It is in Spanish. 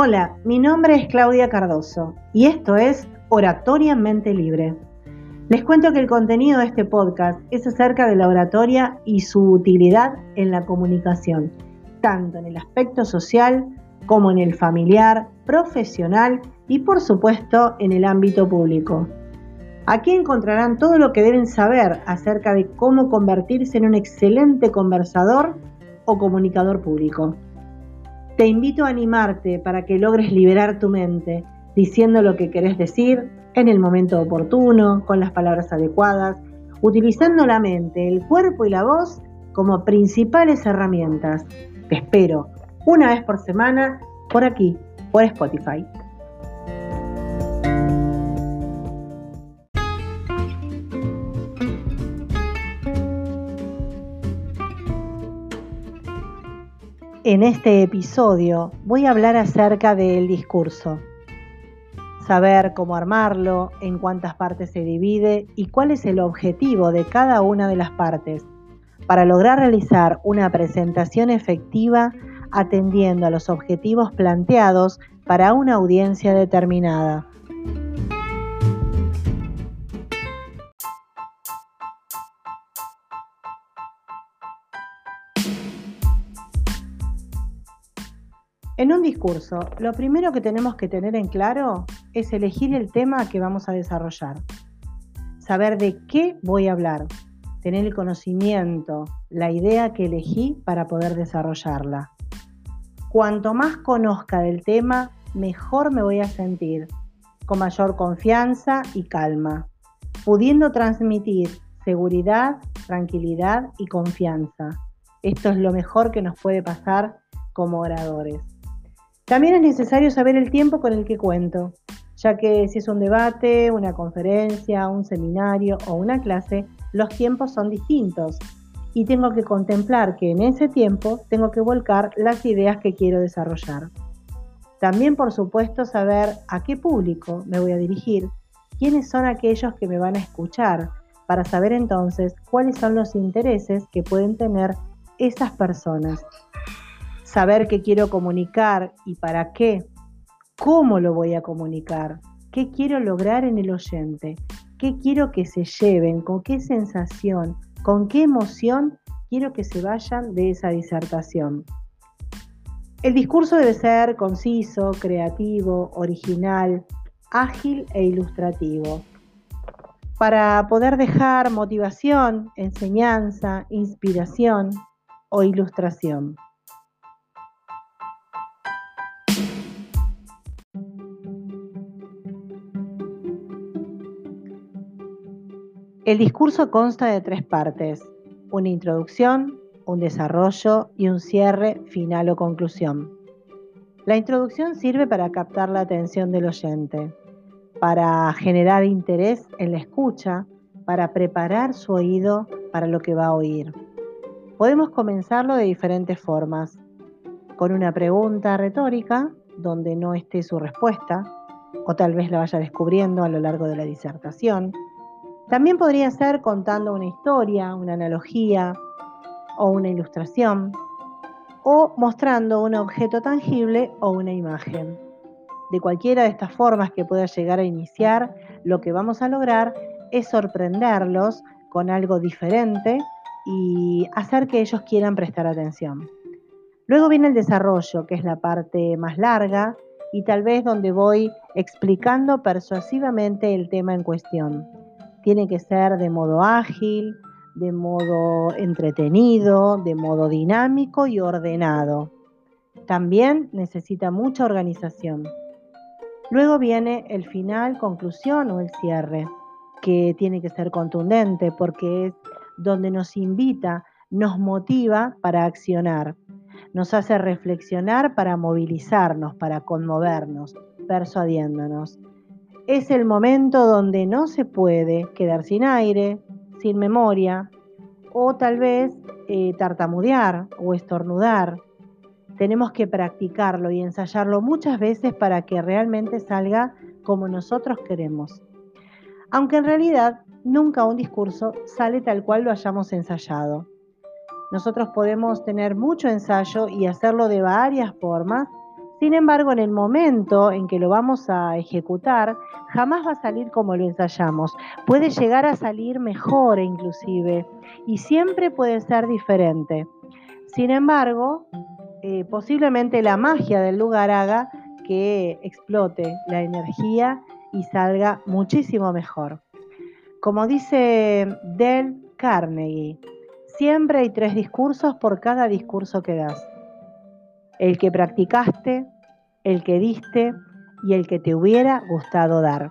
Hola, mi nombre es Claudia Cardoso y esto es Oratoria Mente Libre. Les cuento que el contenido de este podcast es acerca de la oratoria y su utilidad en la comunicación, tanto en el aspecto social como en el familiar, profesional y por supuesto en el ámbito público. Aquí encontrarán todo lo que deben saber acerca de cómo convertirse en un excelente conversador o comunicador público. Te invito a animarte para que logres liberar tu mente diciendo lo que querés decir en el momento oportuno, con las palabras adecuadas, utilizando la mente, el cuerpo y la voz como principales herramientas. Te espero una vez por semana por aquí, por Spotify. En este episodio voy a hablar acerca del discurso, saber cómo armarlo, en cuántas partes se divide y cuál es el objetivo de cada una de las partes para lograr realizar una presentación efectiva atendiendo a los objetivos planteados para una audiencia determinada. En un discurso, lo primero que tenemos que tener en claro es elegir el tema que vamos a desarrollar. Saber de qué voy a hablar. Tener el conocimiento, la idea que elegí para poder desarrollarla. Cuanto más conozca del tema, mejor me voy a sentir, con mayor confianza y calma, pudiendo transmitir seguridad, tranquilidad y confianza. Esto es lo mejor que nos puede pasar como oradores. También es necesario saber el tiempo con el que cuento, ya que si es un debate, una conferencia, un seminario o una clase, los tiempos son distintos y tengo que contemplar que en ese tiempo tengo que volcar las ideas que quiero desarrollar. También, por supuesto, saber a qué público me voy a dirigir, quiénes son aquellos que me van a escuchar, para saber entonces cuáles son los intereses que pueden tener esas personas saber qué quiero comunicar y para qué, cómo lo voy a comunicar, qué quiero lograr en el oyente, qué quiero que se lleven, con qué sensación, con qué emoción quiero que se vayan de esa disertación. El discurso debe ser conciso, creativo, original, ágil e ilustrativo, para poder dejar motivación, enseñanza, inspiración o ilustración. El discurso consta de tres partes, una introducción, un desarrollo y un cierre final o conclusión. La introducción sirve para captar la atención del oyente, para generar interés en la escucha, para preparar su oído para lo que va a oír. Podemos comenzarlo de diferentes formas, con una pregunta retórica donde no esté su respuesta, o tal vez la vaya descubriendo a lo largo de la disertación, también podría ser contando una historia, una analogía o una ilustración, o mostrando un objeto tangible o una imagen. De cualquiera de estas formas que pueda llegar a iniciar, lo que vamos a lograr es sorprenderlos con algo diferente y hacer que ellos quieran prestar atención. Luego viene el desarrollo, que es la parte más larga y tal vez donde voy explicando persuasivamente el tema en cuestión tiene que ser de modo ágil, de modo entretenido, de modo dinámico y ordenado. También necesita mucha organización. Luego viene el final, conclusión o el cierre, que tiene que ser contundente porque es donde nos invita, nos motiva para accionar, nos hace reflexionar para movilizarnos, para conmovernos, persuadiéndonos es el momento donde no se puede quedar sin aire, sin memoria, o tal vez eh, tartamudear o estornudar. Tenemos que practicarlo y ensayarlo muchas veces para que realmente salga como nosotros queremos. Aunque en realidad nunca un discurso sale tal cual lo hayamos ensayado. Nosotros podemos tener mucho ensayo y hacerlo de varias formas Sin embargo, en el momento en que lo vamos a ejecutar, jamás va a salir como lo ensayamos. Puede llegar a salir mejor inclusive y siempre puede ser diferente. Sin embargo, eh, posiblemente la magia del lugar haga que explote la energía y salga muchísimo mejor. Como dice Del Carnegie, siempre hay tres discursos por cada discurso que das el que practicaste, el que diste y el que te hubiera gustado dar.